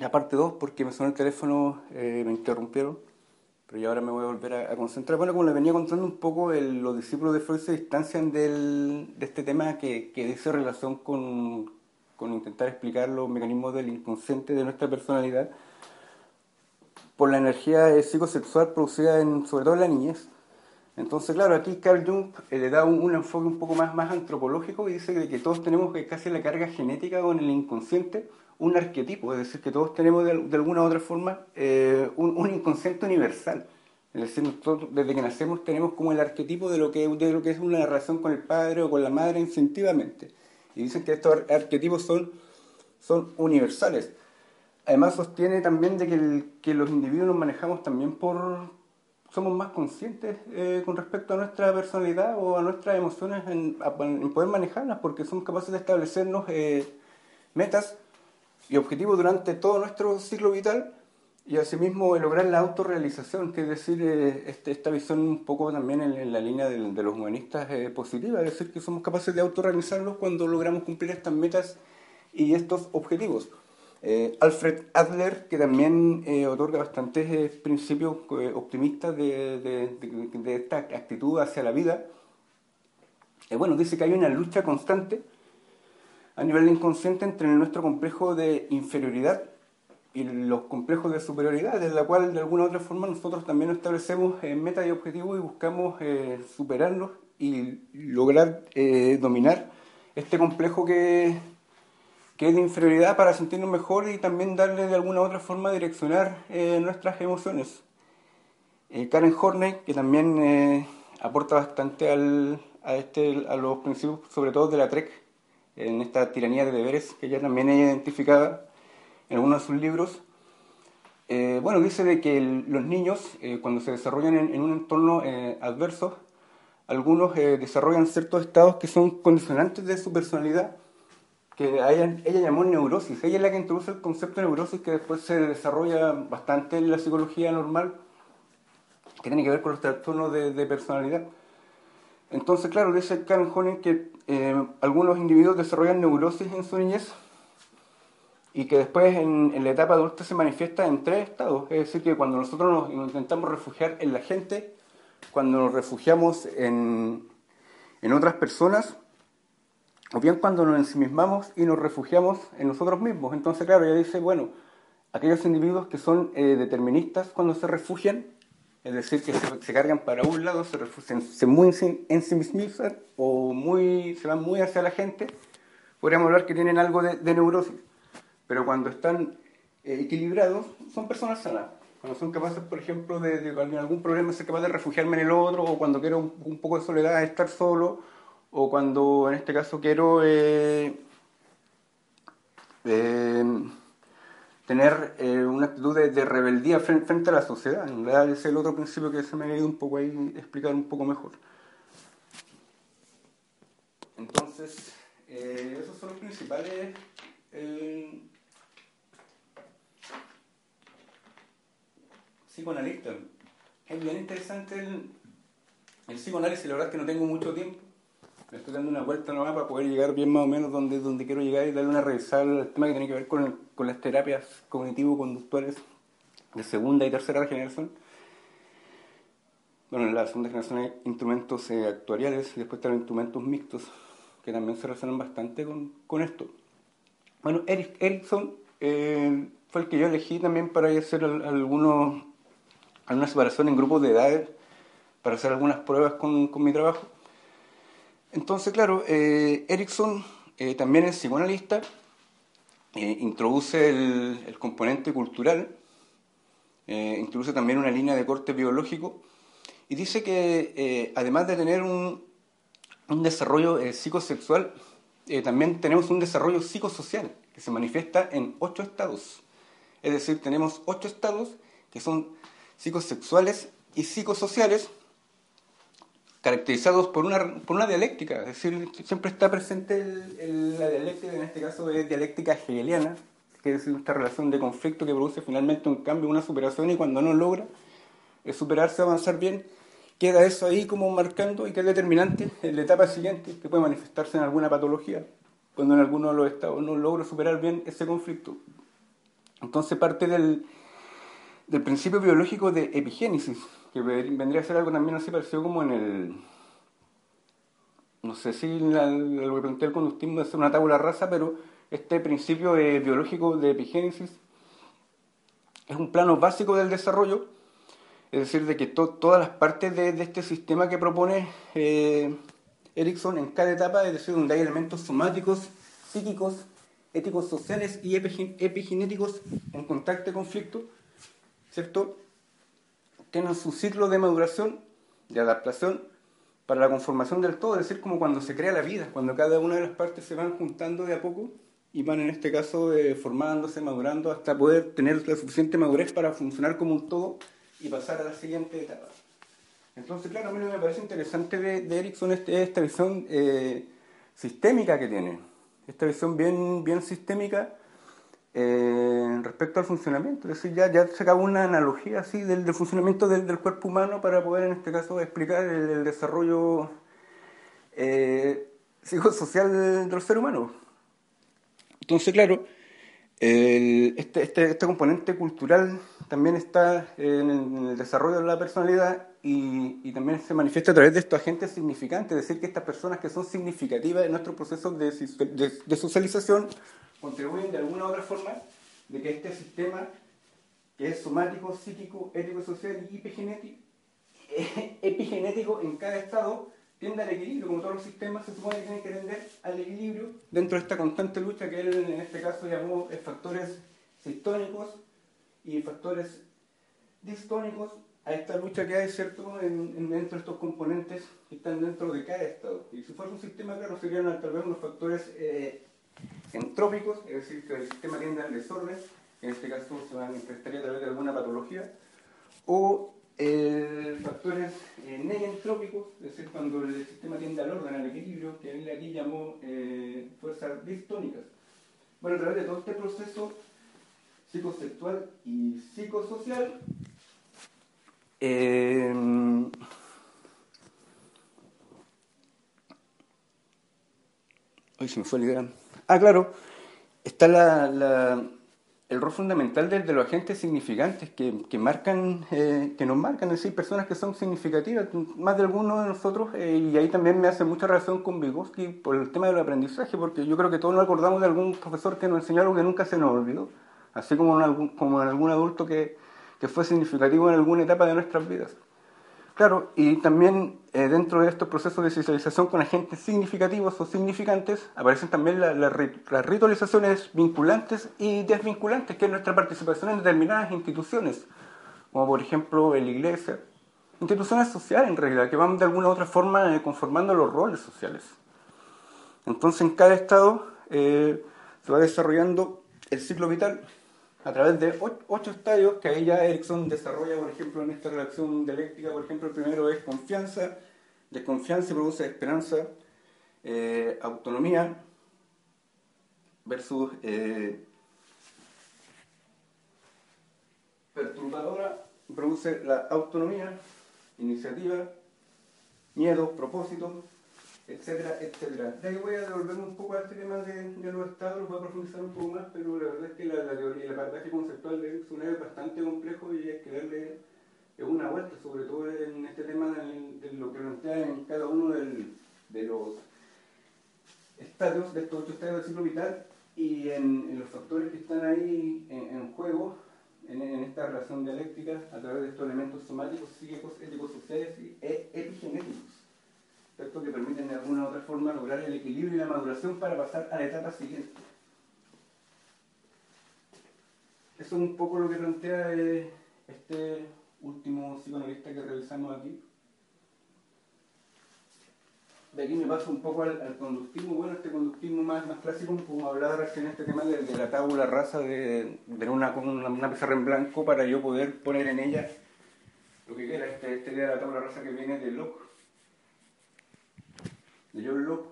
La parte 2, porque me sonó el teléfono, eh, me interrumpieron, pero ya ahora me voy a volver a, a concentrar. Bueno, como les venía contando un poco, el, los discípulos de Freud se distancian del, de este tema que, que dice relación con, con intentar explicar los mecanismos del inconsciente de nuestra personalidad por la energía psicosexual producida en, sobre todo en la niñez. Entonces, claro, aquí Carl Jung eh, le da un, un, enfoque un poco más, más antropológico y dice que, que todos tenemos casi la carga genética con el inconsciente un arquetipo, es decir, que todos tenemos de, alguna u otra forma eh, un, un, inconsciente universal. Es decir, nosotros desde que nacemos tenemos como el arquetipo de lo que, de lo que es una relación con el padre o con la madre instintivamente. Y dicen que estos arquetipos son, son universales. Además sostiene también de que, que los individuos nos manejamos también por... somos más conscientes eh, con respecto a nuestra personalidad o a nuestras emociones en, en poder manejarlas porque somos capaces de establecernos eh, metas y objetivos durante todo nuestro ciclo vital y asimismo lograr la autorrealización, que es decir, eh, este, esta visión un poco también en, en la línea de, de, los humanistas eh, positiva, es decir, que somos capaces de autorrealizarnos cuando logramos cumplir estas metas y estos objetivos. Eh, Alfred Adler, que también eh, otorga bastantes eh, principios optimistas de, de, de, de, esta actitud hacia la vida, bueno, dice que hay una lucha constante a nivel inconsciente entre nuestro complejo de inferioridad y los complejos de superioridad, en la cual de alguna u otra forma nosotros también establecemos eh, metas y objetivos y buscamos eh, superarlos y lograr eh, dominar este complejo que, que, es de inferioridad para sentirnos mejor y también darle de alguna u otra forma direccionar nuestras emociones. Karen Horney, que también aporta bastante al, a, este, a los principios, sobre todo de la TREC, en esta tiranía de deberes que ella también ha identificado en algunos de sus libros. Eh, bueno, dice de que el, los niños, eh, cuando se desarrollan en, en un entorno eh, adverso, algunos eh, desarrollan ciertos estados que son condicionantes de su personalidad, que ella, ella, llamó neurosis. Ella es la que introduce el concepto de neurosis que después se desarrolla bastante en la psicología normal, que tiene que ver con los trastornos de, de personalidad. Entonces, claro, dice Karen Honig que eh, algunos individuos desarrollan neurosis en su niñez y que después en, la etapa adulta se manifiesta en tres estados. Es decir, que cuando nosotros nos, nos intentamos refugiar en la gente, cuando nos refugiamos en, en otras personas, o bien cuando nos ensimismamos y nos refugiamos en nosotros mismos. Entonces, claro, ella dice, bueno, aquellos individuos que son eh, deterministas cuando se refugian es decir, que se, cargan para un lado, se, refugian, se muy ensimisman o muy, se van muy hacia la gente, podríamos hablar que tienen algo de, neurosis. Pero cuando están eh, equilibrados, son personas sanas. Cuando son capaces, por ejemplo, de, de, algún problema, ser capaz de refugiarme en el otro, o cuando quiero un, un, poco de soledad, estar solo, o cuando en este caso quiero eh, eh, tener eh, una actitud de, rebeldía frente, frente, a la sociedad. En realidad ese es el otro principio que se me ha ido un poco ahí explicar un poco mejor. Entonces, eh, esos son los principales psicoanalistas. Es bien interesante el, el psicoanálisis, la verdad es que no tengo mucho tiempo le estoy dando una vuelta nomás para poder llegar bien más o menos donde, donde quiero llegar y darle una revisada al tema que tiene que ver con, el, con las terapias cognitivo-conductuales de segunda y tercera generación. Bueno, en la segunda generación hay instrumentos eh, actuariales y después están instrumentos mixtos que también se relacionan bastante con, con esto. Bueno, Eric Erickson eh, fue el que yo elegí también para hacer algunos, alguna separación en grupos de edades, para hacer algunas pruebas con, con mi trabajo. Entonces, claro, eh, Erickson eh, también es psicoanalista, eh, introduce el, componente cultural, eh, introduce también una línea de corte biológico y dice que además de tener un, un desarrollo psicosexual eh, también tenemos un desarrollo psicosocial que se manifiesta en ocho estados. Es decir, tenemos ocho estados que son psicosexuales y psicosociales caracterizados por una, por una dialéctica, es decir, siempre está presente la dialéctica, en este caso es dialéctica hegeliana, que es esta relación de conflicto que produce finalmente un cambio, una superación, y cuando no logra superarse, avanzar bien, queda eso ahí como marcando y que es determinante en la etapa siguiente, que puede manifestarse en alguna patología, cuando en alguno de los estados no logra superar bien ese conflicto. Entonces parte del, del principio biológico de epigénesis, que vendría a ser algo también así parecido como en el, no sé si la, lo que plantea el conductismo es una tabla rasa, pero este principio biológico de epigénesis es un plano básico del desarrollo, es decir, de que todas las partes de, este sistema que propone eh, Erickson en cada etapa, es decir, donde hay elementos somáticos, psíquicos, éticos sociales y epigenéticos en contacto y conflicto, ¿cierto? Tienen su ciclo de maduración, de adaptación para la conformación del todo, es decir, como cuando se crea la vida, cuando cada una de las partes se van juntando de a poco y van en este caso eh, formándose, madurando, hasta poder tener la suficiente madurez para funcionar como un todo y pasar a la siguiente etapa. Entonces, claro, a mí me parece interesante de, de Erickson esta visión eh, sistémica que tiene, esta visión bien, bien sistémica eh, respecto al funcionamiento. Es decir, ya, se acabó una analogía así del, funcionamiento del, cuerpo humano para poder, en este caso, explicar el, desarrollo eh, psicosocial del ser humano. Entonces, claro, este, este, este, componente cultural también está en el, desarrollo de la personalidad y, también se manifiesta a través de estos agentes significantes, es decir, que estas personas que son significativas en nuestro proceso de, de, socialización contribuyen de alguna u otra forma de que este sistema que es somático, psíquico, ético, social y epigenético, epigenético en cada estado tiende al equilibrio, como todos los sistemas se supone que tienen que tender al equilibrio dentro de esta constante lucha que él en este caso llamó factores sistónicos y factores distónicos a esta lucha que hay, ¿cierto?, en, dentro de estos componentes que están dentro de cada estado. Y si fuera un sistema, claro, serían tal vez unos factores eh, entrópicos, es decir, que el sistema tiende al desorden, en este caso se manifestaría a través de alguna patología, o eh, factores eh, negentrópicos, es decir, cuando el sistema tiende al orden, al equilibrio, que él aquí llamó eh, fuerzas distónicas. Bueno, a través de todo este proceso psicosexual y psicosocial, hoy se me fue la idea. Ah, claro, está la el rol fundamental de, los agentes significantes que, marcan, eh, que nos marcan, es decir, personas que son significativas, más de algunos de nosotros, eh, y ahí también me hace mucha relación con Vygotsky por el tema del aprendizaje, porque yo creo que todos nos acordamos de algún profesor que nos enseñó algo que nunca se nos olvidó, así como en como en algún adulto que, que fue significativo en alguna etapa de nuestras vidas. Claro, y también eh, dentro de estos procesos de socialización con agentes significativos o significantes aparecen también las ritualizaciones vinculantes y desvinculantes, que es nuestra participación en determinadas instituciones, como por ejemplo en la iglesia, instituciones sociales en realidad, que van de alguna u otra forma eh, conformando los roles sociales. Entonces en cada estado eh, se va desarrollando el ciclo vital a través de ocho estadios que ahí ya Erickson desarrolla, por ejemplo, en esta relación dialéctica. Por ejemplo, el primero es confianza, desconfianza produce esperanza, eh, autonomía versus eh, perturbadora produce la autonomía, iniciativa, miedo, propósito, etcétera, etcétera. De ahí voy a devolverme un poco a este tema de, los estados, voy a profundizar un poco más, pero la verdad es que la, teoría, el apartaje conceptual de Erickson es bastante complejo y hay que darle una vuelta, sobre todo en este tema de, lo que plantea en cada uno de los estadios, de estos ocho estadios del ciclo vital y en, los factores que están ahí en, juego en, esta relación dialéctica a través de estos elementos somáticos, psíquicos, éticos, sociales y e, epigenéticos que permiten de alguna u otra forma lograr el equilibrio y la maduración para pasar a la etapa siguiente. Eso es un poco lo que plantea eh, este último psicoanalista que revisamos aquí. de aquí me paso un poco al, conductismo, bueno, este conductismo más, más clásico, como hablar en este tema de, la tabula rasa, de, de una, una, una, pizarra en blanco para yo poder poner en ella lo que quiera, este, este de la tabla rasa que viene de Locke, de John Locke,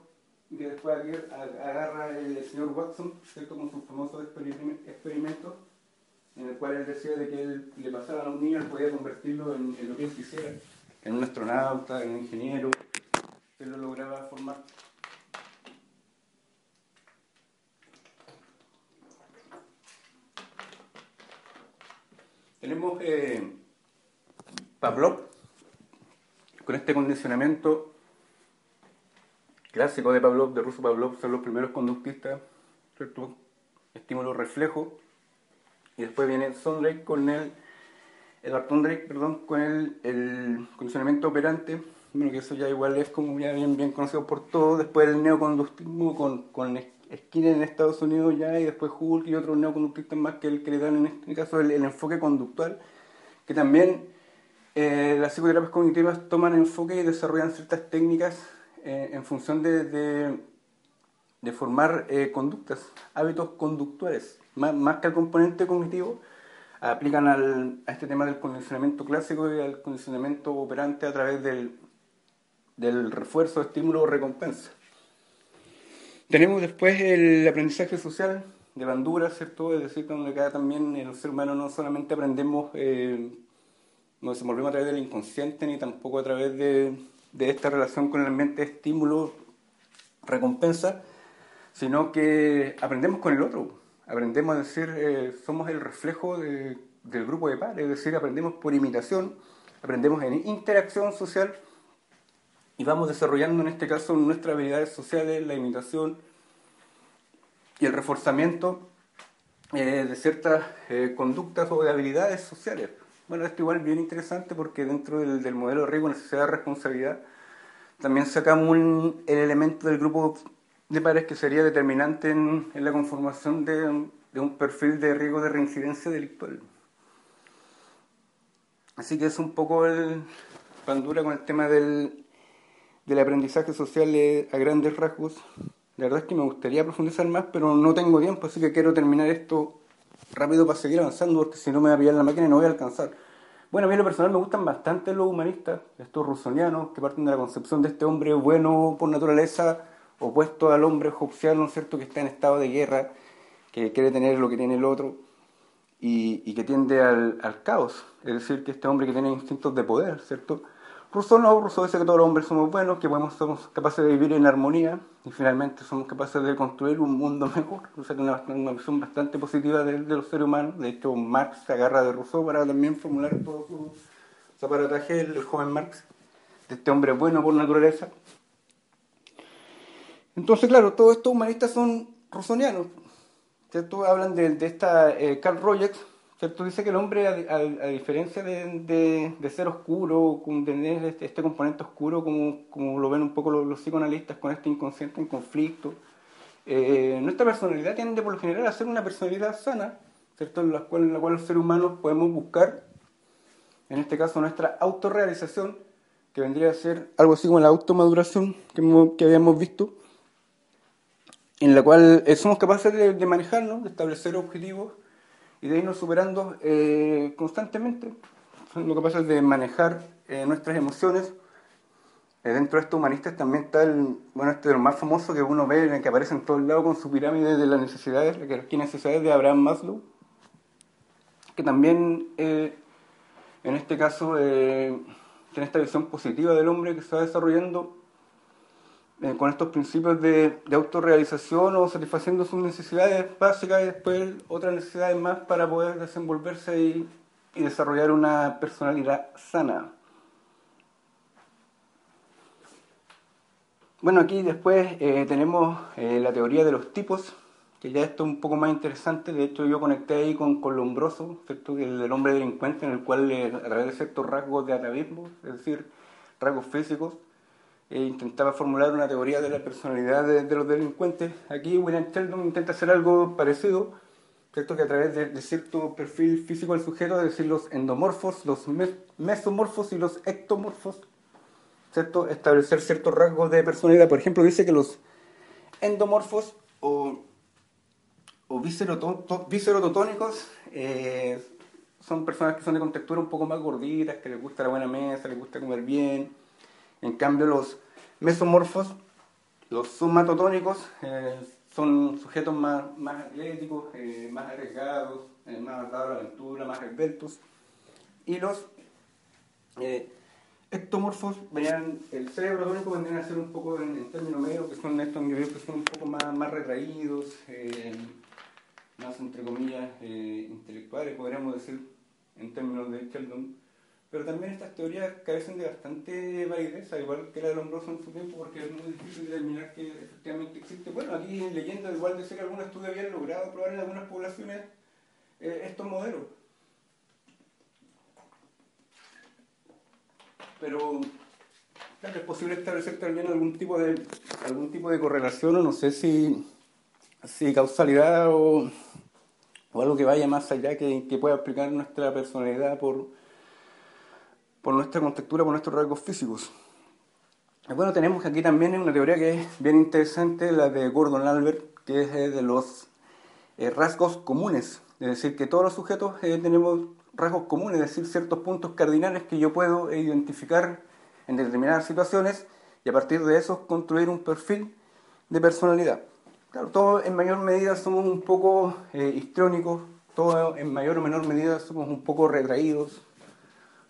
que después agarra el señor Watson, ¿cierto? con sus famosos experimentos, en el cual él decía de que él le pasaba a un niño, él podía convertirlo en, en lo que él quisiera, en un astronauta, en un ingeniero, él lo lograba formar. Tenemos eh, Pavlov, con este condicionamiento clásico de Pavlov, de ruso Pavlov, son los primeros conductistas, ¿cierto? Estímulo reflejo, y después viene Sondrake con el, Edward Sondrake, perdón, con el, el condicionamiento operante, bueno, que eso ya igual es como ya bien, bien conocido por todos, después el neoconductismo con, con Skinner en Estados Unidos ya, y después Hulk y otros neoconductistas más que el que le dan en este caso el, enfoque conductual, que también eh, las psicoterapias cognitivas toman enfoque y desarrollan ciertas técnicas eh, en función de, de, formar eh, conductas, hábitos conductuales, más, más que al componente cognitivo, aplican al, a este tema del condicionamiento clásico y al condicionamiento operante a través del, del refuerzo, estímulo o recompensa. Tenemos después el aprendizaje social de Bandura, ¿cierto? Es decir, donde acá también el ser humano no solamente aprendemos, eh, nos desenvolvemos a través del inconsciente, ni tampoco a través de, de esta relación con el ambiente estímulo-recompensa, sino que aprendemos con el otro. Aprendemos a decir, eh, somos el reflejo del grupo de pares, es decir, aprendemos por imitación, aprendemos en interacción social y vamos desarrollando en este caso nuestras habilidades sociales, la imitación y el reforzamiento eh, de ciertas eh, conductas o de habilidades sociales. Bueno, esto igual es bien interesante porque dentro del, modelo de riesgo, necesidad de responsabilidad, también sacamos el elemento del grupo de pares que sería determinante en, la conformación de, de, un perfil de riesgo de reincidencia delictual. Así que es un poco el pandura con el tema del, del aprendizaje social a grandes rasgos. La verdad es que me gustaría profundizar más, pero no tengo tiempo, así que quiero terminar esto rápido para seguir avanzando, porque si no me va a pillar la máquina y no voy a alcanzar. Bueno, a mí en lo personal me gustan bastante los humanistas, estos rusonianos, que parten de la concepción de este hombre bueno por naturaleza, opuesto al hombre hobbesiano, ¿cierto?, que está en estado de guerra, que quiere tener lo que tiene el otro y, y que tiende al, al, caos. Es decir, que este hombre que tiene instintos de poder, ¿cierto?, Rousseau no, Rousseau dice que todos los hombres somos buenos, que podemos, somos capaces de vivir en armonía y finalmente somos capaces de construir un mundo mejor. O sea, una, una visión bastante positiva de, los seres humanos. De hecho, Marx se agarra de Rousseau para también formular todo su, aparataje, el, joven Marx, de este hombre bueno por naturaleza. Entonces, claro, todos estos humanistas son rousseauianos. Hablan de, de esta eh, Carl Rogers, Dice que el hombre, a, diferencia de, ser oscuro, con tener este, este, componente oscuro, como, como, lo ven un poco los, psicoanalistas con este inconsciente en conflicto, eh, nuestra personalidad tiende por lo general a ser una personalidad sana, ¿cierto? En la cual, en la cual los seres humanos podemos buscar, en este caso, nuestra autorrealización, que vendría a ser algo así como la automaduración que, que habíamos visto, en la cual eh, somos capaces de, de manejarnos, de establecer objetivos y de irnos superando eh, constantemente. Lo que pasa es de manejar eh, nuestras emociones. Eh, dentro de estos humanistas también está el, bueno, este de más famoso que uno ve, el que aparece en todos lados con su pirámide de las necesidades, la que necesidades de Abraham Maslow, que también en este caso tiene esta visión positiva del hombre que se va desarrollando eh, con estos principios de, de, autorrealización o satisfaciendo sus necesidades básicas y después otras necesidades más para poder desenvolverse y, desarrollar una personalidad sana. Bueno, aquí después eh, tenemos eh, la teoría de los tipos, que ya esto es un poco más interesante. De hecho, yo conecté ahí con, con Lombroso, ¿cierto? el hombre delincuente, en el cual, través de ciertos rasgos de atavismo, es decir, rasgos físicos, e intentaba formular una teoría de la personalidad de, los delincuentes. Aquí William Sheldon intenta hacer algo parecido, ¿cierto? que a través de, cierto perfil físico del sujeto, es decir, los endomorfos, los mesomorfos y los ectomorfos, ¿cierto? establecer ciertos rasgos de personalidad. Por ejemplo, dice que los endomorfos o, o viscerototónicos eh, son personas que son de contextura un poco más gorditas, que les gusta la buena mesa, les gusta comer bien. En cambio, los mesomorfos, los somatotónicos, eh, son sujetos más, más atléticos, eh, más arriesgados, más dados a la aventura, más esbeltos. Y los ectomorfos venían, el cerebro tónico vendrían a ser un poco en, términos medios, que son estos individuos que son un poco más, más retraídos, eh, más entre comillas eh, intelectuales, podríamos decir en términos de Sheldon. Pero también estas teorías carecen de bastante validez, igual que la de Lombroso en su tiempo, porque es muy difícil determinar que efectivamente existe. Bueno, aquí en leyenda igual de ser que algún estudio habían logrado probar en algunas poblaciones eh, estos modelos pero claro, es posible establecer también algún tipo de algún tipo de correlación o no sé si, si causalidad o, algo que vaya más allá que, que, pueda explicar nuestra personalidad por, por nuestra contextura, por nuestros rasgos físicos. Bueno, tenemos aquí también una teoría que es bien interesante, la de Gordon Albert, que es de los eh, rasgos comunes. Es decir, que todos los sujetos eh, tenemos rasgos comunes, es decir, ciertos puntos cardinales que yo puedo identificar en determinadas situaciones y a partir de eso construir un perfil de personalidad. Claro, todos en mayor medida somos un poco eh, histrónicos, todos en mayor o menor medida somos un poco retraídos,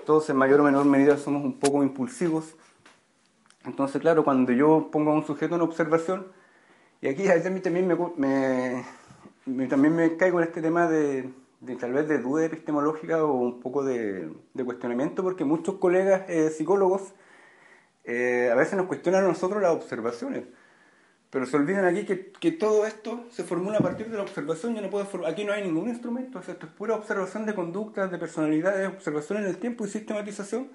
todos en mayor o menor medida somos un poco impulsivos. Entonces, claro, cuando yo pongo a un sujeto en observación, y aquí a también me, también me caigo en este tema de, de tal vez de duda epistemológica o un poco de, cuestionamiento, porque muchos colegas eh, psicólogos eh, a veces nos cuestionan a nosotros las observaciones, pero se olvidan aquí que, que, todo esto se formula a partir de la observación, yo no puedo aquí no hay ningún instrumento, esto es pura observación de conductas, de personalidades, observación en el tiempo y sistematización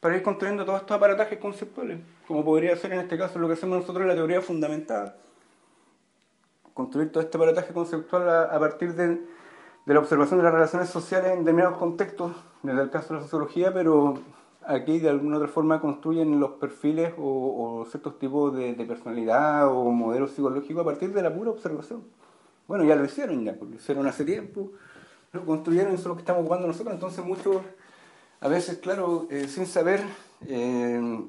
para ir construyendo todos estos aparatajes conceptuales, como podría ser en este caso lo que hacemos nosotros en la teoría fundamental, construir todo este aparataje conceptual a partir de de la observación de las relaciones sociales en determinados contextos, desde el caso de la sociología, pero aquí de alguna otra forma construyen los perfiles o, ciertos tipos de, personalidad o modelos psicológicos a partir de la pura observación. Bueno, ya lo hicieron, ya, lo hicieron hace tiempo, lo construyeron, eso es lo que estamos ocupando nosotros, entonces muchos, a veces, claro, eh, sin saber, eh,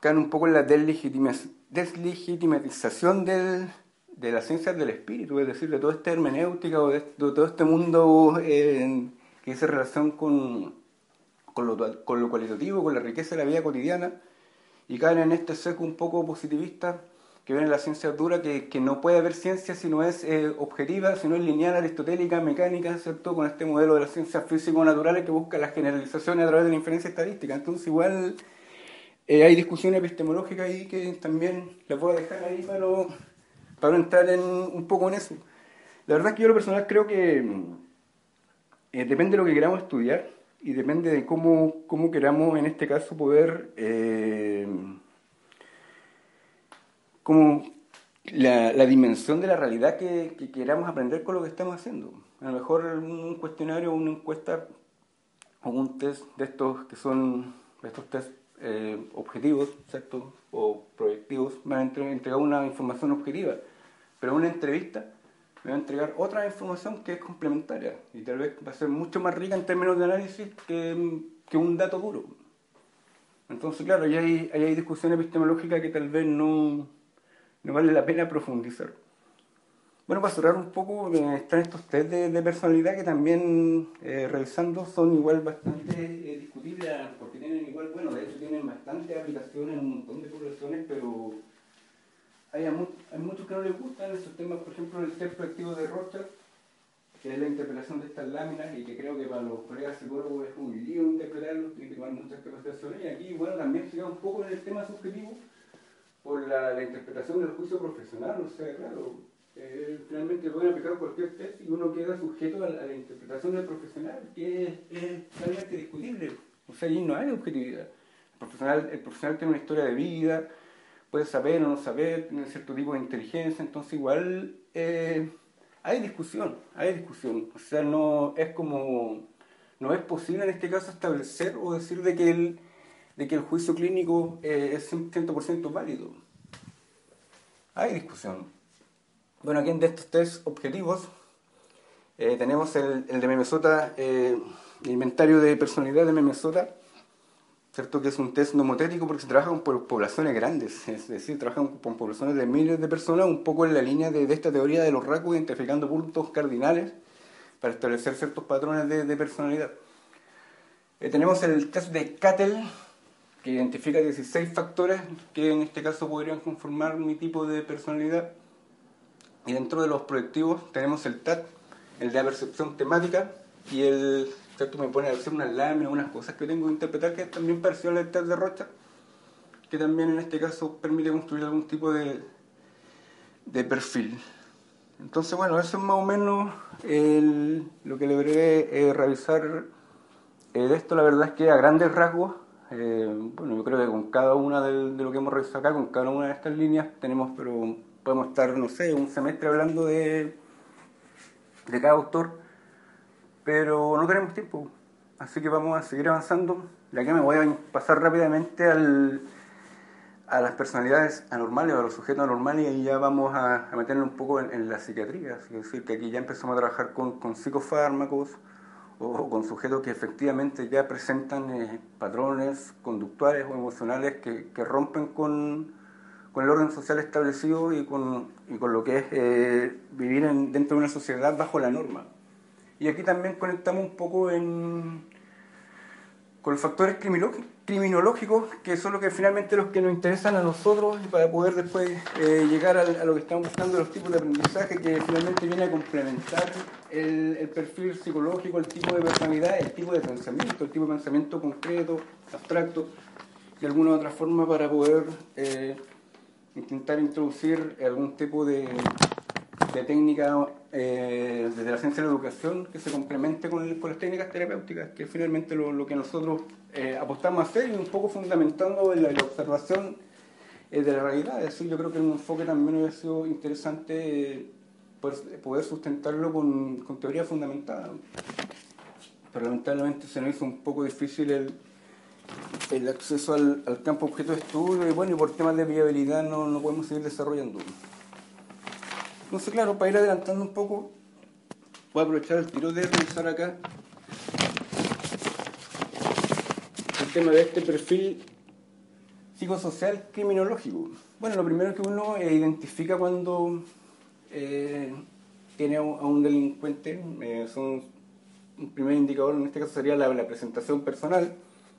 caen un poco en la deslegitimización del de las ciencias del espíritu, es decir, de toda esta hermenéutica o de, todo este mundo eh, que hace relación con, con, lo, con lo cualitativo, con la riqueza de la vida cotidiana, y caen en este seco un poco positivista que ven en la ciencia dura, que, que no puede haber ciencia si no es eh, objetiva, si no es lineal, aristotélica, mecánica, ¿cierto? Con este modelo de las ciencias físico-naturales que busca las generalizaciones a través de la inferencia estadística. Entonces, igual eh, hay discusión epistemológica ahí que también la puedo dejar ahí, pero para entrar en, un poco en eso. La verdad es que yo lo personal creo que eh, depende de lo que queramos estudiar y depende de cómo, cómo queramos en este caso poder, eh, como la, la, dimensión de la realidad que, que, queramos aprender con lo que estamos haciendo. A lo mejor un cuestionario, una encuesta o un test de estos que son estos test eh, objetivos, ¿cierto? O proyectivos, me van a entregar una información objetiva, pero una entrevista me va a entregar otra información que es complementaria y tal vez va a ser mucho más rica en términos de análisis que, que un dato duro. Entonces, claro, ahí hay, hay discusión epistemológica que tal vez no, no vale la pena profundizar. Bueno, para cerrar un poco, eh, están estos test de, personalidad que también eh, revisando son igual bastante eh, discutibles, porque tienen igual, bueno, de hecho tienen bastante aplicaciones en un montón de poblaciones, pero hay, hay muchos que no les gustan esos temas, por ejemplo, el test proactivo de Rocha, que es la interpretación de estas láminas y que creo que para los colegas psicólogos es un lío interpretarlo, tiene que tomar muchas interpretaciones. Y aquí, bueno, también se un poco en el tema subjetivo por la, interpretación del juicio profesional, o sea, claro eh, finalmente pueden aplicar cualquier test y uno queda sujeto a la, interpretación del profesional, que es, es discutible. O sea, ahí no hay objetividad. El profesional tiene una historia de vida, puede saber o no saber, tiene cierto tipo de inteligencia, entonces igual eh, hay discusión, hay discusión. O sea, no es como, no es posible en este caso establecer o decir de que el, de que el juicio clínico eh, es 100% válido. Hay discusión. Bueno, aquí en de estos tres objetivos eh, tenemos el, de Memesota, eh, el inventario de personalidad de Memesota, ¿cierto? que es un test nomotético porque se trabaja con poblaciones grandes, es decir, trabajan con poblaciones de miles de personas, un poco en la línea de, esta teoría de los rasgos, identificando puntos cardinales para establecer ciertos patrones de, personalidad. Eh, tenemos el test de Cattell, que identifica 16 factores que en este caso podrían conformar mi tipo de personalidad. Y dentro de los proyectivos tenemos el TAT, el de la percepción temática, y el ¿cierto? me pone a hacer unas láminas, unas cosas que tengo que interpretar, que también parecido al TAT de Rocha, que también en este caso permite construir algún tipo de, de perfil. Entonces, bueno, eso es más o menos lo que logré eh, revisar eh, de esto. La verdad es que a grandes rasgos eh, bueno, yo creo que con cada una de, lo que hemos revisado acá, con cada una de estas líneas, tenemos, pero podemos estar, no sé, un semestre hablando de, de cada autor, pero no tenemos tiempo. Así que vamos a seguir avanzando. Ya que me voy a pasar rápidamente a las personalidades anormales o a los sujetos anormales y ya vamos a, meternos un poco en, la psiquiatría. Es decir, que aquí ya empezamos a trabajar con, psicofármacos, o con sujetos que efectivamente ya presentan eh, patrones conductuales o emocionales que, rompen con, el orden social establecido y con, y con lo que es eh, vivir en, dentro de una sociedad bajo la norma. Y aquí también conectamos un poco con los factores criminológicos, que son los que finalmente los que nos interesan a nosotros y para poder después eh, llegar a, lo que estamos buscando, los tipos de aprendizaje que finalmente viene a complementar el, perfil psicológico, el tipo de personalidad, el tipo de pensamiento, el tipo de pensamiento concreto, abstracto, de alguna otra forma para poder eh, intentar introducir algún tipo de, de técnica eh, desde la ciencia de la educación que se complemente con, las técnicas terapéuticas, que es finalmente lo, que nosotros eh, apostamos a hacer y un poco fundamentando la, observación de la realidad. Es decir, yo creo que un enfoque también hubiera sido interesante poder, sustentarlo con, con, teoría fundamentada. Pero lamentablemente se nos hizo un poco difícil el, el acceso al, al, campo objeto de estudio y bueno, y por temas de viabilidad no, no podemos seguir desarrollando. Entonces, claro, para ir adelantando un poco, voy a aprovechar el tiro de revisar acá el tema de este perfil psicosocial criminológico. Bueno, lo primero que uno identifica cuando eh, tiene a un, delincuente, eh, son, un primer indicador en este caso sería la, presentación personal,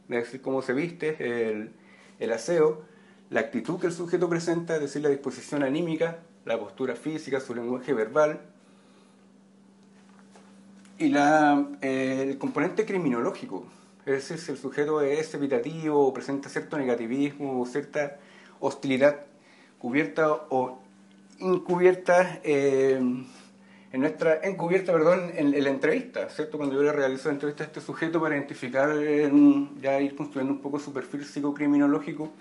es decir, cómo se viste, el, el, aseo, la actitud que el sujeto presenta, es decir, la disposición anímica, la postura física, su lenguaje verbal, y la, eh, el componente criminológico, es decir, si el sujeto es evitativo, presenta cierto negativismo, cierta hostilidad cubierta o encubierta eh, en nuestra encubierta perdón en, la entrevista cierto cuando yo le realizo la entrevista a este sujeto para identificar ya ir construyendo un poco su perfil psicocriminológico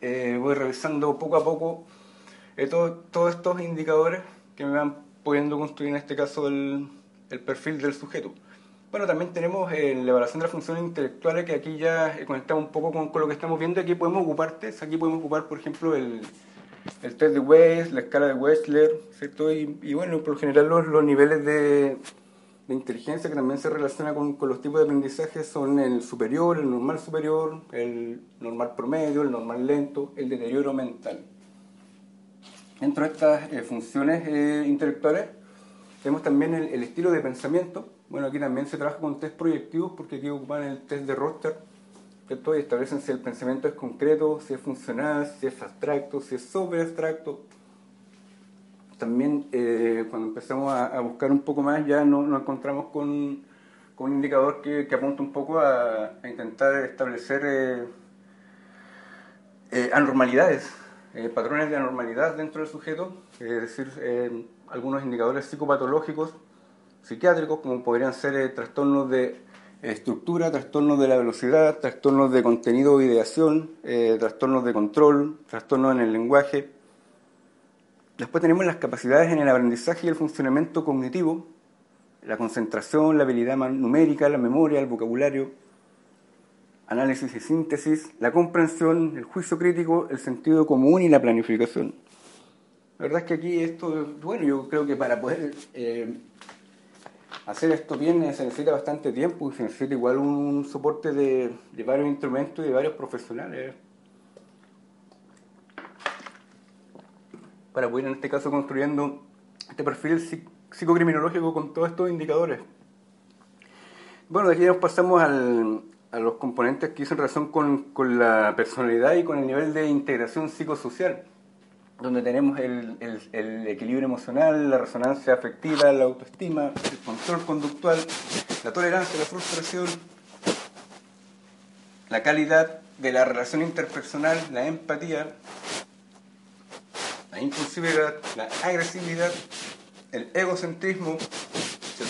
eh, voy revisando poco a poco eh, todos estos indicadores que me van pudiendo construir en este caso el, el perfil del sujeto bueno, también tenemos la evaluación de las funciones intelectuales, que aquí ya conectamos un poco con, con, lo que estamos viendo. Aquí podemos ocupar aquí podemos ocupar, por ejemplo, el, el test de West, la escala de Wechsler, ¿cierto? Y, bueno, por lo general los, los niveles de, de, inteligencia que también se relaciona con, con, los tipos de aprendizaje son el superior, el normal superior, el normal promedio, el normal lento, el deterioro mental. Dentro de estas eh, funciones eh, intelectuales tenemos también el, estilo de pensamiento. Bueno, aquí también se trabaja con test proyectivos porque aquí ocupan el test de Roster y establecen si el pensamiento es concreto, si es funcional, si es abstracto, si es sobre abstracto. También eh, cuando empezamos a, buscar un poco más ya nos, encontramos con, con, un indicador que, apunta un poco a, intentar establecer eh, eh, patrones de anormalidad dentro del sujeto, es decir, algunos indicadores psicopatológicos, psiquiátricos, como podrían ser trastornos de estructura, trastornos de la velocidad, trastornos de contenido o ideación, eh, trastornos de control, trastornos en el lenguaje. Después tenemos las capacidades en el aprendizaje y el funcionamiento cognitivo, la concentración, la habilidad numérica, la memoria, el vocabulario. Análisis y síntesis, la comprensión, el juicio crítico, el sentido común y la planificación. La verdad es que aquí esto, bueno, yo creo que para poder eh, hacer esto bien se necesita bastante tiempo y se necesita igual un soporte de, varios instrumentos y de varios profesionales. Para poder en este caso construyendo este perfil psicocriminológico con todos estos indicadores. Bueno, de aquí nos pasamos a los componentes que dicen relación con, con la personalidad y con el nivel de integración psicosocial donde tenemos el, el, equilibrio emocional, la resonancia afectiva, la autoestima, el control conductual, la tolerancia, la frustración, la calidad de la relación interpersonal, la empatía, la impulsividad, la agresividad, el egocentrismo, el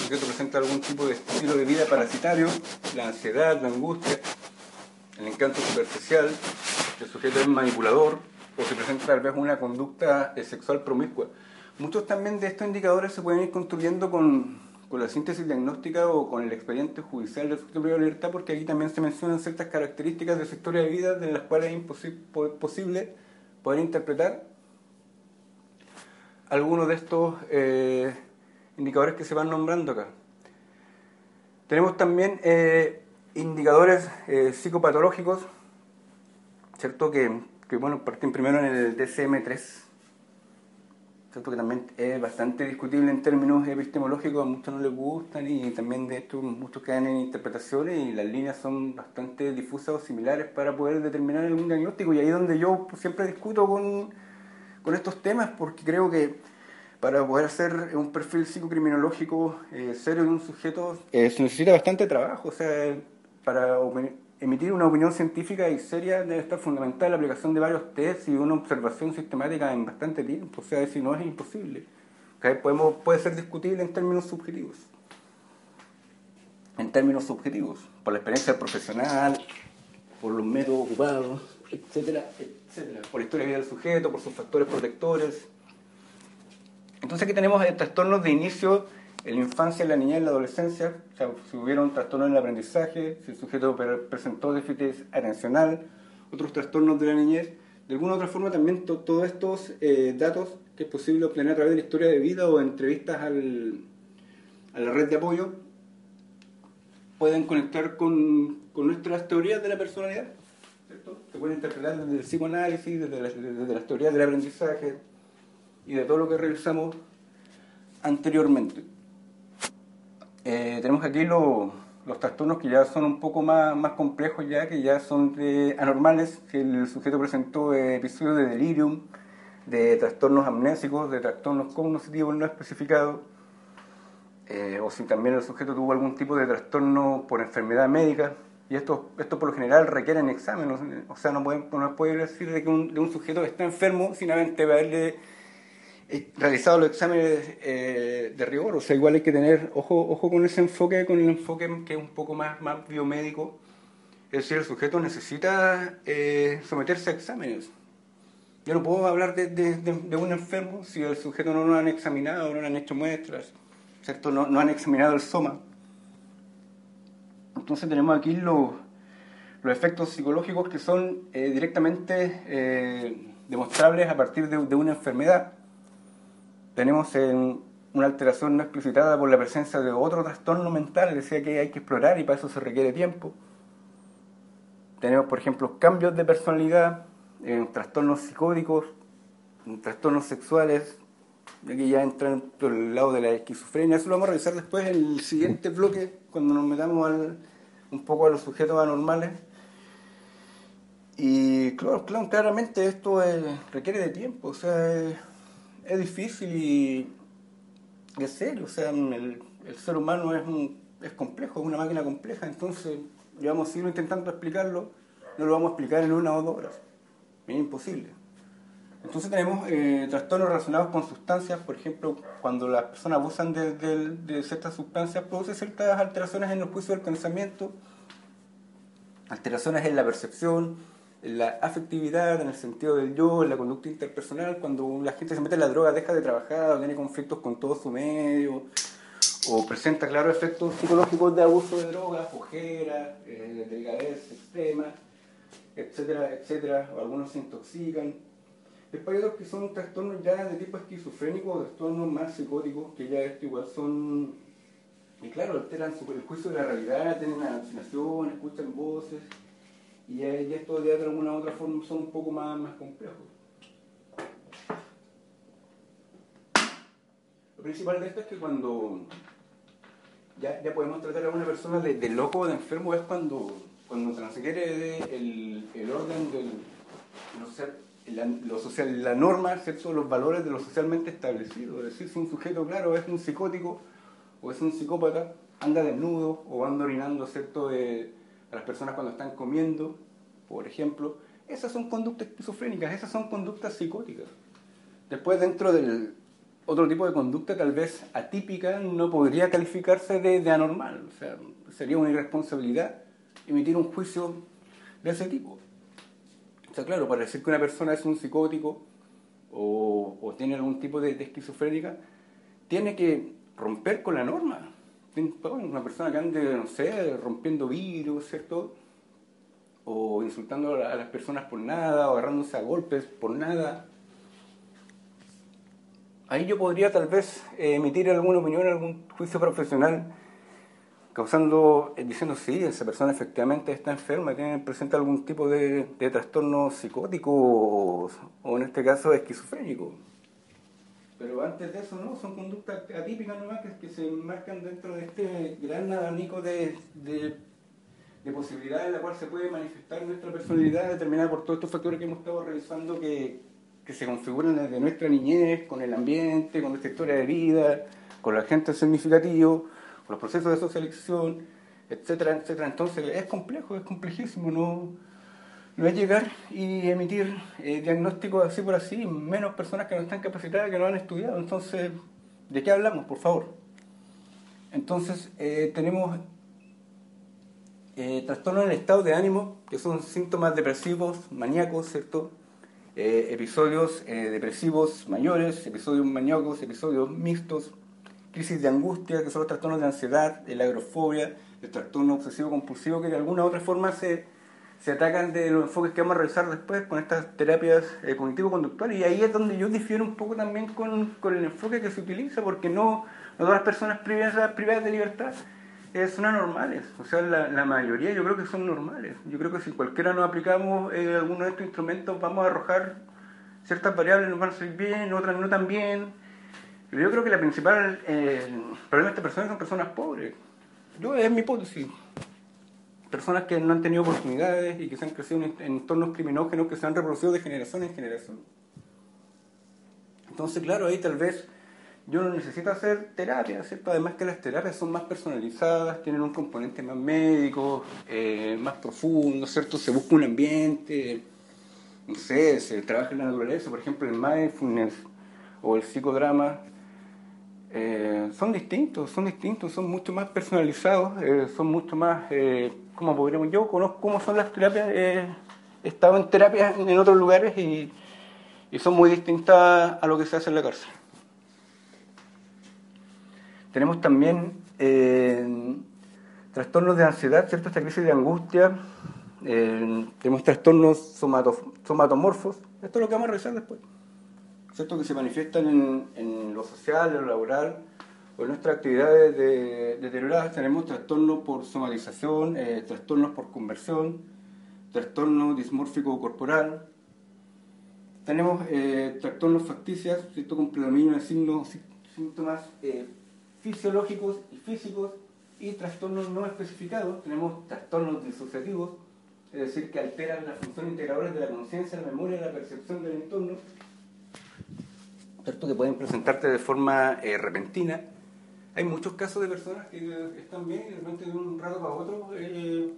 sujeto presenta algún tipo de estilo de vida parasitario, la ansiedad, la angustia, el encanto superficial, el sujeto es manipulador, o se presenta tal vez una conducta eh, sexual promiscua. Muchos también de estos indicadores se pueden ir construyendo con, con la síntesis diagnóstica o con el expediente judicial del sujeto de libertad, porque aquí también se mencionan ciertas características de su historia de vida de las cuales es posible poder interpretar algunos de estos eh, indicadores que se van nombrando acá. Tenemos también eh, indicadores psicopatológicos, ¿cierto? Que que bueno, parten primero en el DCM3, ¿cierto? que también es bastante discutible en términos epistemológicos, a muchos no les gustan y también de esto muchos caen en interpretaciones y las líneas son bastante difusas o similares para poder determinar algún diagnóstico y ahí es donde yo siempre discuto con, con estos temas porque creo que para poder hacer un perfil psicocriminológico eh, serio de un sujeto eh, se necesita bastante trabajo, o sea, para emitir una opinión científica y seria debe estar fundamental la aplicación de varios tests y una observación sistemática en bastante tiempo. O sea, si no es imposible. Podemos, puede ser discutible en términos subjetivos. En términos subjetivos, por la experiencia profesional, por los métodos ocupados, etcétera, etcétera. Por la historia de vida del sujeto, por sus factores protectores. Entonces aquí tenemos trastornos de inicio en la infancia, en la niñez, en la adolescencia, o sea, si hubieron trastornos en el aprendizaje, si el sujeto presentó déficit atencional, otros trastornos de la niñez, de alguna u otra forma también todos estos eh, datos que es posible obtener a través de la historia de vida o entrevistas al, a la red de apoyo pueden conectar con, con nuestras teorías de la personalidad. ¿cierto? Se pueden interpretar desde el psicoanálisis, desde, desde las teorías del aprendizaje y de todo lo que realizamos anteriormente. Eh, tenemos aquí los trastornos que ya son un poco más, más complejos ya, que ya son de anormales, que el sujeto presentó episodios de delirium, de trastornos amnésicos, de trastornos cognitivos no especificados, eh, o si también el sujeto tuvo algún tipo de trastorno por enfermedad médica, y esto, esto por lo general requieren exámenes, o sea, no, pueden, no puede decir de que un, de un sujeto está enfermo sin haberle realizado los exámenes eh, de rigor, o sea, igual hay que tener ojo, ojo con ese enfoque, con el enfoque que es un poco más, más biomédico, es decir, el sujeto necesita eh, someterse a exámenes. Yo no puedo hablar de, un enfermo si el sujeto no lo han examinado, no le han hecho muestras, ¿cierto? No, no han examinado el soma. Entonces tenemos aquí los, efectos psicológicos que son eh, directamente demostrables a partir de, una enfermedad tenemos en una alteración no explicitada por la presencia de otro trastorno mental, decía que hay que explorar y para eso se requiere tiempo. Tenemos, por ejemplo, cambios de personalidad, en trastornos psicóticos, en trastornos sexuales, aquí ya entran por el lado de la esquizofrenia. Eso lo vamos a revisar después en el siguiente bloque, cuando nos metamos un poco a los sujetos anormales. Y claro, claro claramente esto requiere de tiempo, o sea, es difícil y, es serio. O sea, el, ser humano es, un, es complejo, es una máquina compleja. Entonces, llevamos siglos intentando explicarlo, no lo vamos a explicar en una o dos horas. Es imposible. Entonces tenemos eh, trastornos relacionados con sustancias, por ejemplo, cuando las personas abusan de, de, ciertas sustancias, produce ciertas alteraciones en el juicio del pensamiento, alteraciones en la percepción, la afectividad en el sentido del yo, en la conducta interpersonal, cuando la gente se mete en la droga, deja de trabajar, tiene conflictos con todo su medio, o presenta claros efectos psicológicos de abuso de drogas, ojeras, eh, delgadez extrema, etcétera, etcétera, o algunos se intoxican. Después hay otros que son trastornos ya de tipo esquizofrénico o trastornos más psicóticos, que ya esto igual son, y claro, alteran el juicio de la realidad, tienen alucinación, escuchan voces, y ya, ya esto de alguna u otra forma son un poco más, más complejos. Lo principal de esto es que cuando ya, ya podemos tratar a una persona de, loco o de enfermo es cuando, cuando transgrede el, el orden del la, lo social, la norma, ¿cierto? los valores de lo socialmente establecido. Es decir, si un sujeto, claro, es un psicótico o es un psicópata, anda desnudo o anda orinando ¿cierto? De, a las personas cuando están comiendo, por ejemplo, esas son conductas esquizofrénicas, esas son conductas psicóticas. Después, dentro del otro tipo de conducta, tal vez atípica, no podría calificarse de, anormal. O sea, sería una irresponsabilidad emitir un juicio de ese tipo. O sea, claro, para decir que una persona es un psicótico o, tiene algún tipo de, esquizofrénica, tiene que romper con la norma. Una persona que ande, no sé, rompiendo virus, ¿cierto? O insultando a las personas por nada, o agarrándose a golpes por nada. Ahí yo podría tal vez emitir alguna opinión, algún juicio profesional causando, eh, diciendo, sí, esa persona efectivamente está enferma, tiene, presenta algún tipo de, trastorno psicótico o, en este caso esquizofrénico. Pero antes de eso, ¿no? Son conductas atípicas nomás que, se enmarcan dentro de este gran abanico de, de, posibilidades en la cual se puede manifestar nuestra personalidad determinada por todos estos factores que hemos estado revisando que, que se configuran desde nuestra niñez, con el ambiente, con nuestra historia de vida, con la gente significativo los procesos de socialización, etcétera, etcétera. Entonces es complejo, es complejísimo, no, no es llegar y emitir eh, diagnósticos así por así, menos personas que no están capacitadas, que no han estudiado. Entonces, ¿de qué hablamos, por favor? Entonces, eh, tenemos eh, trastornos en el estado de ánimo, que son síntomas depresivos, maníacos, ¿cierto? Eh, episodios depresivos mayores, episodios maníacos, episodios mixtos, crisis de angustia, que son los trastornos de ansiedad, la agrofobia, el trastorno obsesivo compulsivo, que de alguna u otra forma se, se atacan de los enfoques que vamos a realizar después con estas terapias eh, cognitivo-conductuales. Y ahí es donde yo difiero un poco también con, con el enfoque que se utiliza, porque no, no todas las personas privadas, privadas de libertad eh, son anormales. O sea, la, la, mayoría yo creo que son normales. Yo creo que si cualquiera nos aplicamos eh, alguno de estos instrumentos, vamos a arrojar ciertas variables, nos van a salir bien, otras no tan bien yo creo que la principal eh, problema de estas personas son personas pobres. Yo, es mi hipótesis. Personas que no han tenido oportunidades y que se han crecido en entornos criminógenos que se han reproducido de generación en generación. Entonces, claro, ahí tal vez yo no necesito hacer terapia, ¿cierto? Además que las terapias son más personalizadas, tienen un componente más médico, eh, más profundo, ¿cierto? Se busca un ambiente, no sé, se trabaja en la naturaleza, por ejemplo, el mindfulness o el psicodrama eh, son distintos, son distintos, son mucho más personalizados, eh, son mucho más, como podríamos, yo conozco cómo son las terapias, he estado en terapias en otros lugares y, son muy distintas a lo que se hace en la cárcel. Tenemos también trastornos de ansiedad, ¿cierto? Esta crisis de angustia, tenemos trastornos somatomorfos, esto es lo que vamos a revisar después. ¿cierto? que se manifiestan en, en lo social, en lo laboral en nuestras actividades de, deterioradas. Tenemos trastornos por somatización, eh, trastornos por conversión, trastorno dismórfico corporal. Tenemos eh, trastornos facticios, ¿cierto? con predominio de signos, síntomas eh, fisiológicos y físicos y trastornos no especificados. Tenemos trastornos disociativos, es decir, que alteran las funciones integradoras de la conciencia, la memoria la percepción del entorno que pueden presentarte de forma repentina. Hay muchos casos de personas que están bien y de repente de un rato para otro eh,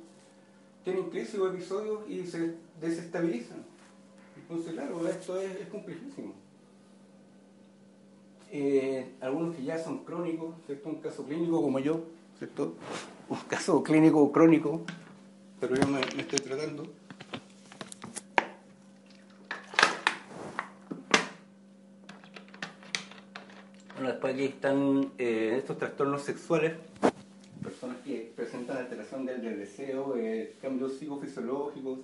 tienen crisis o episodios y se desestabilizan. Entonces, claro, esto es, es complejísimo. Eh, algunos que ya son crónicos, ¿cierto? Un caso clínico como yo, ¿cierto? Un caso clínico crónico, pero yo me estoy tratando. Después aquí están eh, estos trastornos sexuales, personas que presentan alteración del, deseo, eh, cambios psicofisiológicos,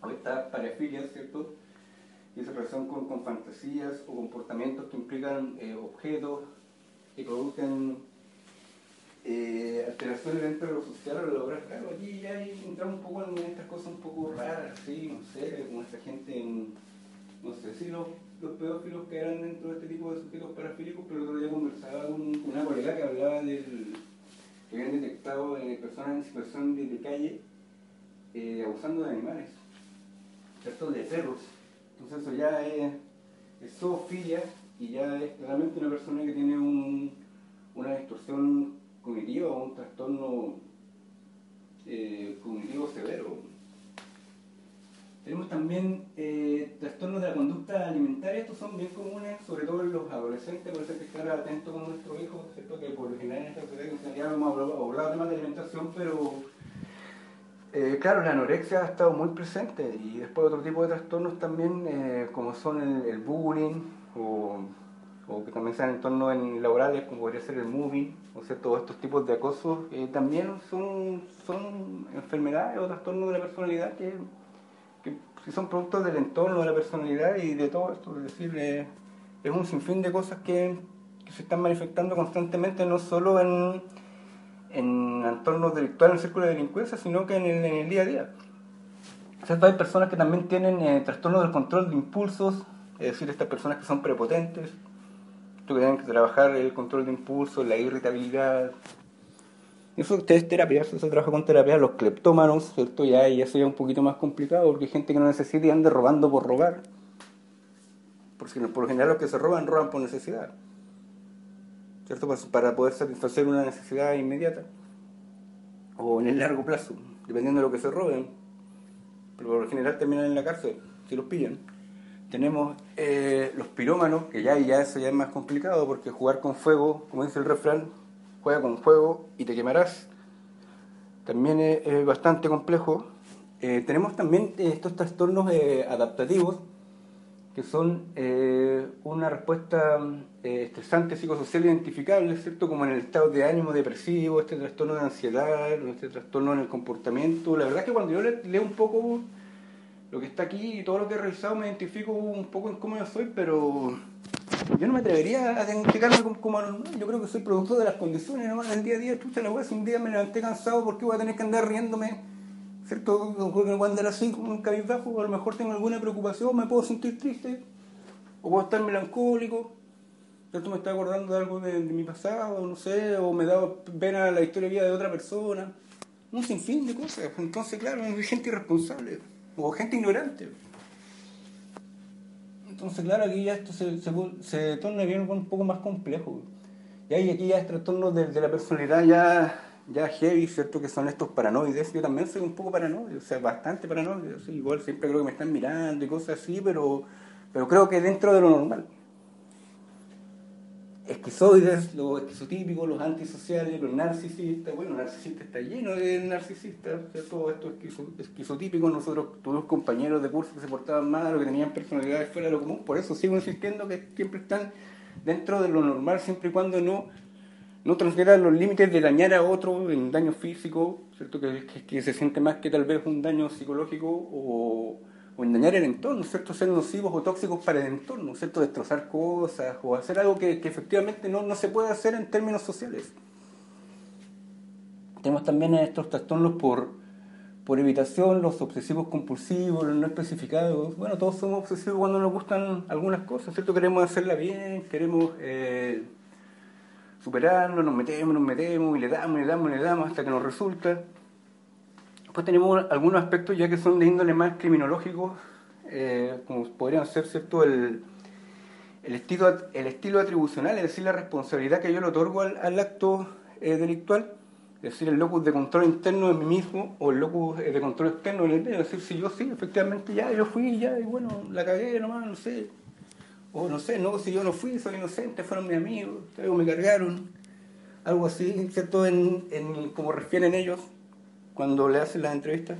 o esta parafilia, ¿cierto? Y esa relación con, fantasías o comportamientos que implican eh, objetos que producen alteraciones dentro de lo social o lo Claro, aquí ya entramos un poco en estas cosas un poco raras, ¿sí? no sé, como esta gente en, no sé si los, los pedófilos que eran dentro de este tipo de sujetos parafílicos, pero el otro día conversaba con, una colega que hablaba del que habían detectado eh, personas en situación de, calle eh, abusando de animales, ¿cierto? De perros. Entonces eso ya es, es zoofilia y ya es claramente una persona que tiene un, una distorsión cognitiva o un trastorno eh, cognitivo severo. Tenemos también eh, trastornos de la conducta alimentaria, estos son bien comunes, sobre todo en los adolescentes, por eso hay que estar atento con nuestro hijo, ¿cierto? que por lo general en esta sociedad ya hemos hablado, de temas de alimentación, pero eh, claro, la anorexia ha estado muy presente. Y después otro tipo de trastornos también, como son el, el bullying o o que también sean en entornos laborales, como podría ser el moving, o sea, todos estos tipos de acoso, eh, también son, son enfermedades o trastornos de la personalidad que, que son productos del entorno de la personalidad y de todo esto, es decir, eh, es un sinfín de cosas que, se están manifestando constantemente, no solo en, en entornos delictuales, en el círculo de delincuencia, sino que en el, día a día. O hay personas que también tienen eh, trastornos del control de impulsos, es decir, estas personas que son prepotentes, que tienen que trabajar el control de impulso, la irritabilidad. Eso es terapia, eso se trabaja con terapia, los cleptómanos, ¿cierto? Ya, ya sería un poquito más complicado porque hay gente que no necesita y anda robando por robar. Porque por lo general los que se roban, roban por necesidad. ¿Cierto? Para poder satisfacer una necesidad inmediata. O en el largo plazo, dependiendo de lo que se roben. Pero por lo general terminan en la cárcel, si los pillan. Tenemos eh, los pirómanos, que ya, ya eso ya es más complicado, porque jugar con fuego, como dice el refrán, juega con fuego y te quemarás. También es, bastante complejo. Eh, tenemos también estos trastornos eh, adaptativos, que son una respuesta estresante psicosocial identificable, ¿cierto? Como en el estado de ánimo depresivo, este trastorno de ansiedad, este trastorno en el comportamiento. La verdad es que cuando yo leo un poco lo que está aquí y todo lo que he revisado me identifico un poco en cómo yo soy, pero yo no me atrevería a identificarme como, anormal. Yo creo que soy producto de las condiciones, ¿no? El día a día, chucha la weá, si un día me levanté cansado, ¿por qué voy a tener que andar riéndome? ¿Cierto? A andar así como un cabizbajo, a lo mejor tengo alguna preocupación, me puedo sentir triste, o puedo estar melancólico. ¿Cierto? Me está acordando de algo de, mi pasado, no sé, o me da pena la historia de vida de otra persona. Un sinfín de cosas. Entonces, claro, hay gente irresponsable o gente ignorante. Entonces, claro, aquí ya esto se, se, torna bien un poco más complejo. Y ahí aquí ya es trastorno de, de, la personalidad ya, ya heavy, ¿cierto? Que son estos paranoides. Yo también soy un poco paranoide, o sea, bastante paranoide. igual siempre creo que me están mirando y cosas así, pero, pero creo que dentro de lo normal esquizoides, los esquizotípicos, los antisociales, los narcisistas. Bueno, narcisista está lleno de narcisistas, todo esto es esquizotípico. Nosotros tuvimos compañeros de curso que se portaban mal o que tenían personalidades fuera de lo común. Por eso sigo insistiendo que siempre están dentro de lo normal, siempre y cuando no, no transgredan los límites de dañar a otro en daño físico, ¿cierto? Que, que se siente más que tal vez un daño psicológico o o engañar el entorno, ¿cierto? Ser nocivos o tóxicos para el entorno, ¿cierto? Destrozar cosas o hacer algo que, efectivamente no, no, se puede hacer en términos sociales. Tenemos también estos trastornos por, por evitación, los obsesivos compulsivos, los no especificados. Bueno, todos somos obsesivos cuando nos gustan algunas cosas, ¿cierto? Queremos hacerla bien, queremos eh, superarlo, nos metemos, nos metemos y le damos, le damos, le damos hasta que nos resulta. Después tenemos algunos aspectos ya que son de índole más criminológicos, eh, como podrían ser cierto el, el, estilo, el estilo atribucional, es decir, la responsabilidad que yo le otorgo al, acto eh, delictual, es decir, el locus de control interno de mí mismo o el locus eh, de control externo del medio, es decir, si yo sí, efectivamente ya, yo fui, ya, y bueno, la cagué nomás, no sé, o no sé, no, si yo no fui, soy inocente, fueron mis amigos, me cargaron, algo así, ¿cierto? En, en, como refieren ellos cuando le hacen las entrevistas,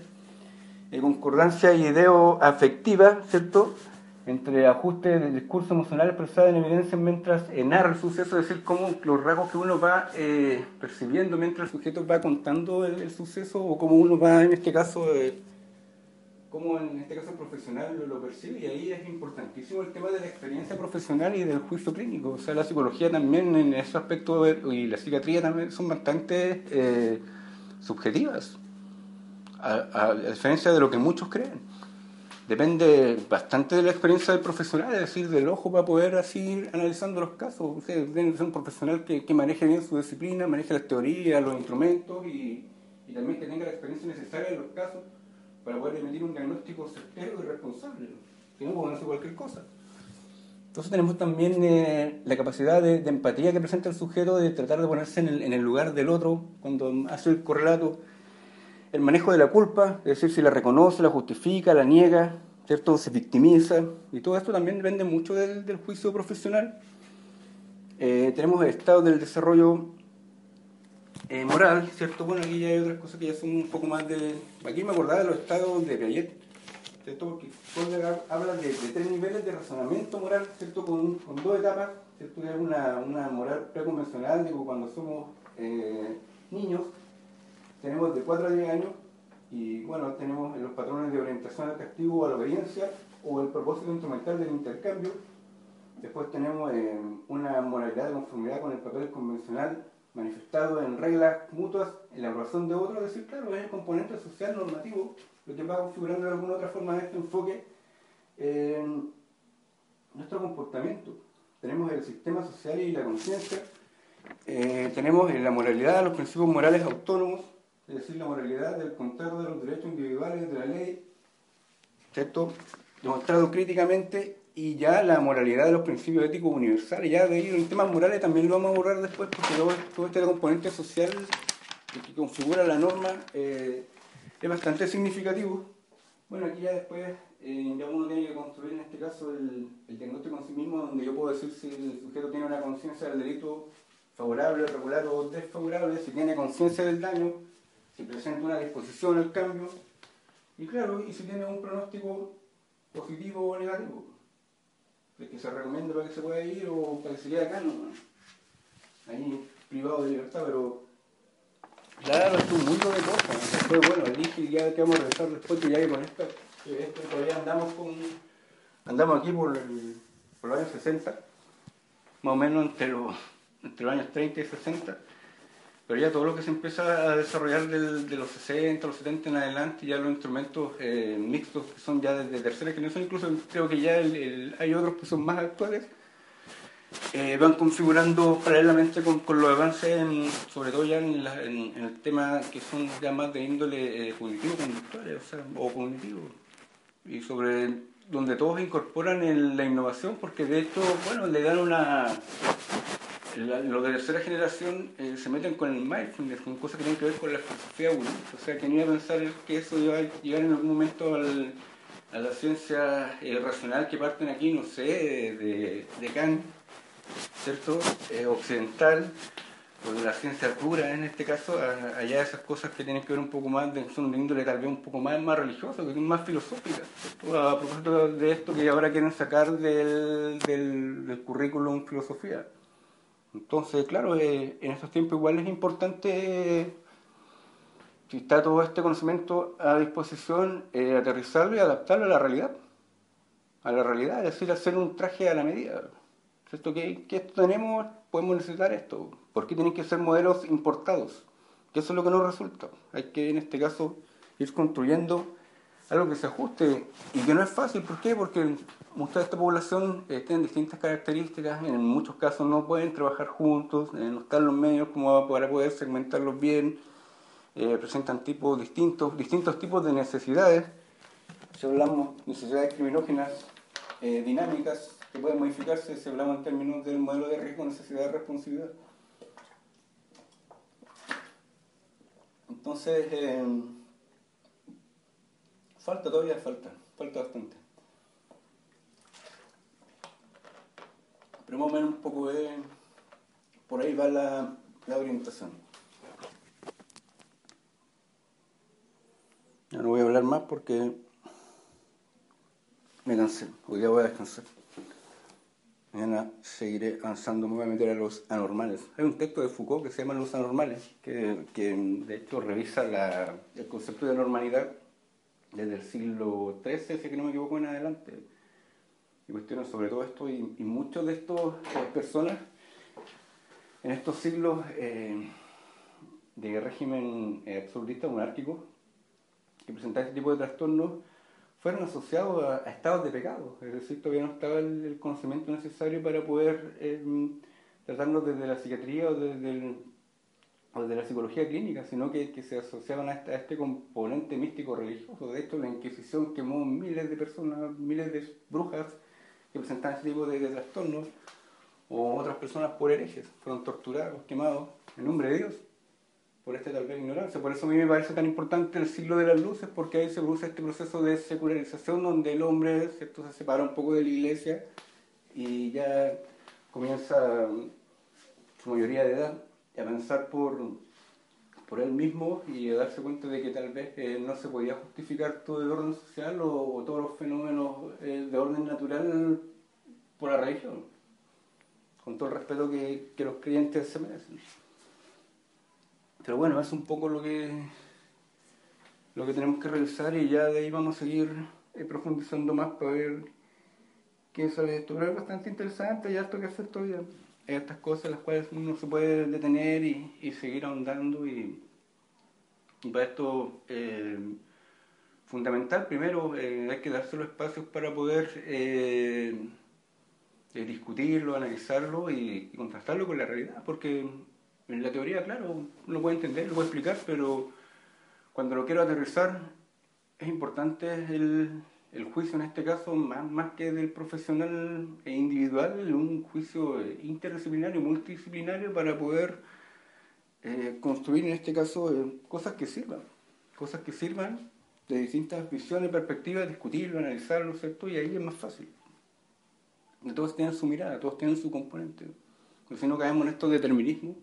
concordancia ideo afectiva, ¿cierto? entre ajuste del discurso emocional expresado en evidencia mientras narra el suceso, es decir, cómo los rasgos que uno va eh, percibiendo mientras el sujeto va contando el, suceso o cómo uno va, en este caso, eh, cómo en este caso el profesional lo, percibe y ahí es importantísimo el tema de la experiencia profesional y del juicio clínico. O sea, la psicología también en ese aspecto y la psiquiatría también son bastante eh, subjetivas, a diferencia de lo que muchos creen depende bastante de la experiencia del profesional, es decir, del ojo para poder así ir analizando los casos. Tiene que ser un profesional que, maneje bien su disciplina, maneje las teorías, los instrumentos y, también que tenga la experiencia necesaria en los casos para poder emitir un diagnóstico certero y responsable. Si no, pueden hacer cualquier cosa. Entonces tenemos también eh, la capacidad de, empatía que presenta el sujeto de tratar de ponerse en el, en el lugar del otro cuando hace el correlato el manejo de la culpa, es decir, si la reconoce, la justifica, la niega, ¿cierto? se victimiza, y todo esto también depende mucho del, juicio profesional. Eh, tenemos el estado del desarrollo eh, moral, ¿cierto? Bueno, aquí ya hay otras cosas que ya son un poco más de... Aquí me acordaba de los estados de Piaget, ¿cierto? Porque habla de, tres niveles de razonamiento moral, ¿cierto? Con, dos etapas, ¿cierto? Una, una moral preconvencional, digo, cuando somos eh, niños, tenemos de 4 a 10 años y bueno, tenemos los patrones de orientación al castigo o a la obediencia o el propósito instrumental del intercambio. Después tenemos eh, una moralidad de conformidad con el papel convencional manifestado en reglas mutuas en la razón de otros, es decir, claro, es el componente social normativo, lo que va configurando de alguna otra forma este enfoque en nuestro comportamiento. Tenemos el sistema social y la conciencia, eh, tenemos la moralidad, los principios morales autónomos, es decir, la moralidad del control de los derechos individuales de la ley, ¿cierto? Demostrado críticamente y ya la moralidad de los principios éticos universales. Ya de ahí en temas morales también lo vamos a borrar después porque todo, este componente social que configura la norma eh, es bastante significativo. Bueno, aquí ya después eh, ya uno tiene que construir en este caso el, el diagnóstico en sí mismo, donde yo puedo decir si el sujeto tiene una conciencia del delito favorable, regular o desfavorable, si tiene conciencia del daño, si presenta una disposición al cambio, y claro, y si tiene un pronóstico positivo o negativo, de que se recomienda para que se pueda ir o para que se quede acá, no, ahí privado de libertad, pero claro, es un mundo de cosas, después bueno, elige ya que vamos a regresar después, que ya que con esto, todavía andamos con, andamos aquí por, por los años 60, más o menos entre los, entre los años 30 y 60, pero ya todo lo que se empieza a desarrollar de los 60, los 70 en adelante, ya los instrumentos eh, mixtos que son ya de, tercera generación, incluso creo que ya hay otros que son más actuales, eh, van configurando paralelamente con, los avances, sobre todo ya en, el tema que son ya más de índole eh, cognitivo, conductuales, o, sea, o cognitivo, y sobre donde todos incorporan la innovación, porque de hecho, bueno, le dan una los de tercera generación eh, se meten con el mindfulness, con cosas que tienen que ver con la filosofía budista. O sea, que a pensar que eso iba a llegar en algún momento a la ciencia eh, racional que parten aquí, no sé, de, de Kant, ¿cierto? Eh, occidental, o de la ciencia pura en este caso, allá esas cosas que tienen que ver un poco más, de, son de índole tal vez un poco más, más religioso, que son más filosóficas. A propósito de esto que ahora quieren sacar del, del, del currículum filosofía. Entonces, claro, eh, en estos tiempos igual es importante, si está todo este conocimiento a disposición, eh, aterrizarlo y adaptarlo a la realidad. A la realidad, es decir, hacer un traje a la medida. ¿Cierto? ¿Qué, ¿Qué, tenemos? Podemos necesitar esto. ¿Por qué tienen que ser modelos importados? Que eso es lo que nos resulta. Hay que, en este caso, ir construyendo algo que se ajuste y que no es fácil. ¿Por qué? Porque mucha de esta población eh, tiene distintas características, en muchos casos no pueden trabajar juntos, eh, no están los medios como para poder segmentarlos bien, eh, presentan tipos distintos, distintos tipos de necesidades. Si hablamos de necesidades criminógenas dinámicas que pueden modificarse, si hablamos en términos del modelo de riesgo, necesidad de responsabilidad. Entonces, Falta todavía, falta, falta bastante. Pero más o menos un poco de... Por ahí va la, la orientación. Ya no voy a hablar más porque me cansé, hoy día voy a descansar. Mañana seguiré avanzando, me voy a meter a los anormales. Hay un texto de Foucault que se llama Los anormales, que, que de hecho revisa la, el concepto de normalidad desde el siglo XIII, si no me equivoco, en adelante. Y cuestiones sobre todo esto, y, y muchos de estos eh, personas en estos siglos eh, de régimen eh, absolutista monárquico que presentaban este tipo de trastornos fueron asociados a, estados de pecado, es decir, todavía no estaba el, conocimiento necesario para poder eh, tratarlos desde la psiquiatría o desde, la psicología clínica, sino que, se asociaban a este, componente místico religioso. De hecho, la Inquisición quemó miles de personas, miles de brujas que presentaban este tipo de, de trastornos, o otras personas por herejes, fueron torturados, quemados, en nombre de Dios por esta tal vez ignorancia. Por eso a mí me parece tan importante el siglo de las luces, porque ahí se produce este proceso de secularización donde el hombre ¿cierto? se separa un poco de la iglesia y ya comienza su mayoría de edad a pensar por, por él mismo y a darse cuenta de que tal vez eh, no se podía justificar todo el orden social o, todos los fenómenos eh, de orden natural por la religión, con todo el respeto que, que los creyentes se merecen. Pero bueno, es un poco lo que, lo que tenemos que revisar y ya de ahí vamos a seguir eh, profundizando más para ver qué sale de esto. Pero es bastante interesante, ya esto que hacer todavía. Hay estas cosas las cuales uno se puede detener y, seguir ahondando y, para esto eh, fundamental primero eh, hay que darse los espacios para poder discutirlo, analizarlo y, y contrastarlo con la realidad, porque en la teoría, claro, lo puede entender, lo puede explicar, pero cuando lo quiero aterrizar, es importante el, juicio en este caso, más, más que del profesional e individual, un juicio interdisciplinario, multidisciplinario, para poder eh, construir en este caso eh, cosas que sirvan, cosas que sirvan de distintas visiones, perspectivas, discutirlo, analizarlo, ¿cierto? Y ahí es más fácil. Todos tienen su mirada, todos tienen su componente. Porque si no caemos en estos determinismos,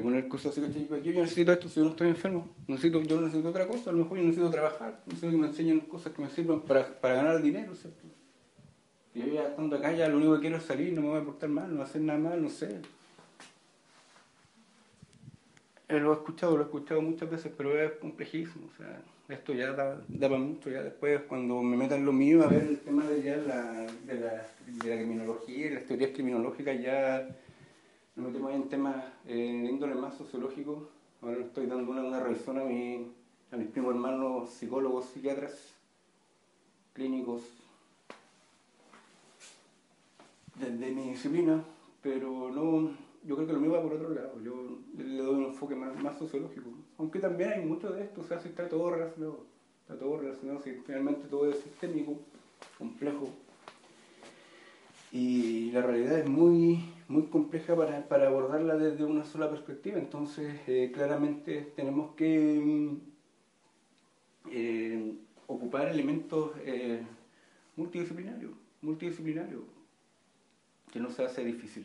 de poner cosas así, yo, yo necesito esto si yo no estoy enfermo, necesito, yo necesito otra cosa, a lo mejor yo necesito trabajar, necesito que me enseñen cosas que me sirvan para, para ganar dinero, ¿cierto? Yo ya estando acá ya lo único que quiero es salir, no me voy a portar mal, no voy a hacer nada mal, no sé. Eh, lo he escuchado, lo he escuchado muchas veces, pero es complejísimo, o sea, esto ya da, da para mucho, ya después cuando me metan lo mío a ver el tema de ya la, de la, de la criminología y las teorías criminológicas ya me metemos en temas eh, de índole más sociológico. Ahora estoy dando una, una revisión a, mi, a mis primos hermanos psicólogos, psiquiatras, clínicos, desde mi disciplina, pero no, yo creo que lo mío va por otro lado. Yo le doy un enfoque más, más sociológico. Aunque también hay mucho de esto, o sea, si está todo relacionado. Está todo relacionado, si finalmente todo es sistémico, complejo. Y la realidad es muy muy compleja para, para, abordarla desde una sola perspectiva. Entonces, eh, claramente tenemos que mm, eh, ocupar elementos eh, multidisciplinarios, multidisciplinarios, que no se hace difícil.